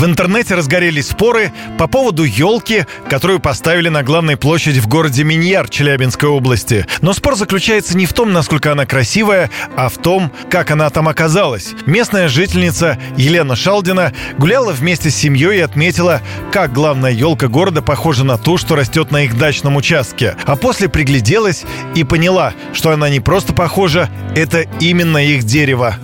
В интернете разгорелись споры по поводу елки, которую поставили на главной площади в городе Миньяр Челябинской области. Но спор заключается не в том, насколько она красивая, а в том, как она там оказалась. Местная жительница Елена Шалдина гуляла вместе с семьей и отметила, как главная елка города похожа на ту, что растет на их дачном участке. А после пригляделась и поняла, что она не просто похожа, это именно их дерево.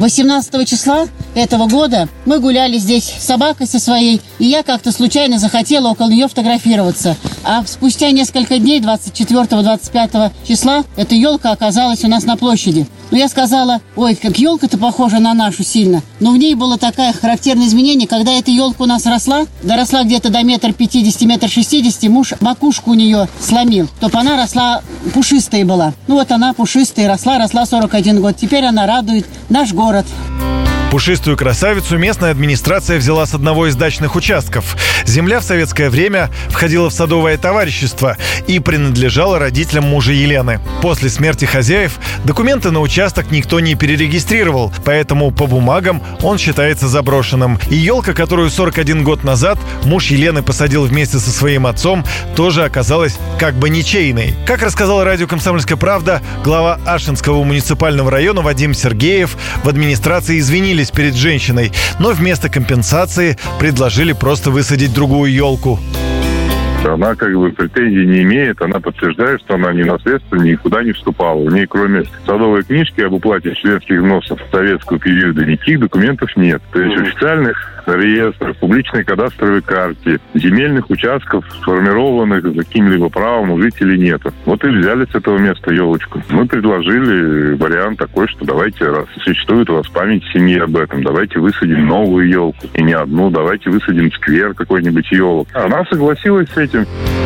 18 числа этого года мы гуляли здесь с собакой со своей, и я как-то случайно захотела около нее фотографироваться. А спустя несколько дней, 24-25 числа, эта елка оказалась у нас на площади. Но я сказала, ой, как елка-то похожа на нашу сильно. Но в ней было такое характерное изменение, когда эта елка у нас росла, доросла где-то до метр пятидесяти, метр шестидесяти, муж макушку у нее сломил, то она росла пушистая была. Ну вот она пушистая росла, росла 41 год. Теперь она радует наш город город. Пушистую красавицу местная администрация взяла с одного из дачных участков. Земля в советское время входила в садовое товарищество и принадлежала родителям мужа Елены. После смерти хозяев документы на участок никто не перерегистрировал, поэтому по бумагам он считается заброшенным. И елка, которую 41 год назад муж Елены посадил вместе со своим отцом, тоже оказалась как бы ничейной. Как рассказал радио «Комсомольская правда», глава Ашинского муниципального района Вадим Сергеев в администрации извинились извинились перед женщиной, но вместо компенсации предложили просто высадить другую елку. Она как бы претензий не имеет, она подтверждает, что она ни наследство никуда не вступала. У нее кроме садовой книжки об уплате членских взносов советского периода никаких документов нет. То есть официальных реестров, публичной кадастровой карте, земельных участков, сформированных за каким-либо правом у жителей нет. Вот и взяли с этого места елочку. Мы предложили вариант такой, что давайте, раз существует у вас память семьи об этом, давайте высадим новую елку. И не одну, давайте высадим сквер какой-нибудь елок. Она согласилась с этим.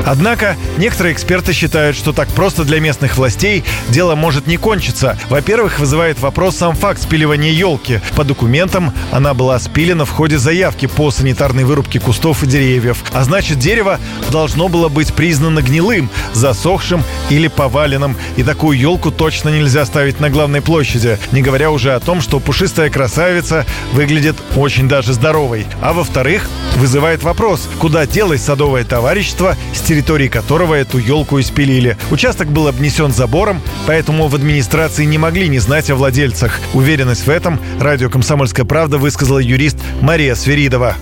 Однако некоторые эксперты считают, что так просто для местных властей дело может не кончиться. Во-первых, вызывает вопрос сам факт спиливания елки. По документам она была спилена в ходе заявки по санитарной вырубке кустов и деревьев. А значит, дерево должно было быть признано гнилым, засохшим или поваленным. И такую елку точно нельзя ставить на главной площади. Не говоря уже о том, что пушистая красавица выглядит очень даже здоровой. А во-вторых, вызывает вопрос, куда делось садовое товарищество, с территории которого эту елку испилили. Участок был обнесен забором, поэтому в администрации не могли не знать о владельцах. Уверенность в этом радио «Комсомольская правда» высказала юрист Мария Свиридова.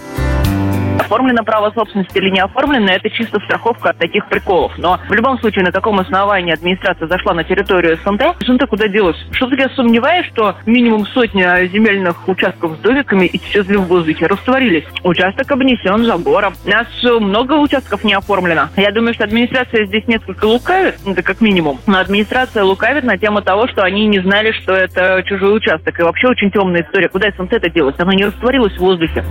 Оформлено право собственности или не оформлено, это чисто страховка от таких приколов. Но в любом случае, на каком основании администрация зашла на территорию СНТ, СНТ куда делась? Что-то я сомневаюсь, что минимум сотня земельных участков с домиками исчезли в воздухе, растворились. Участок обнесен забором. У нас много участков не оформлено. Я думаю, что администрация здесь несколько лукавит, это как минимум. Но администрация лукавит на тему того, что они не знали, что это чужой участок. И вообще очень темная история. Куда СНТ это делось? Оно не растворилось в воздухе.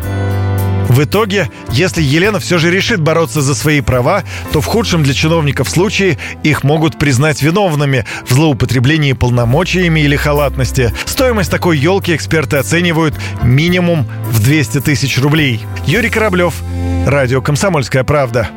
В итоге, если Елена все же решит бороться за свои права, то в худшем для чиновников случае их могут признать виновными в злоупотреблении полномочиями или халатности. Стоимость такой елки эксперты оценивают минимум в 200 тысяч рублей. Юрий Кораблев, Радио «Комсомольская правда».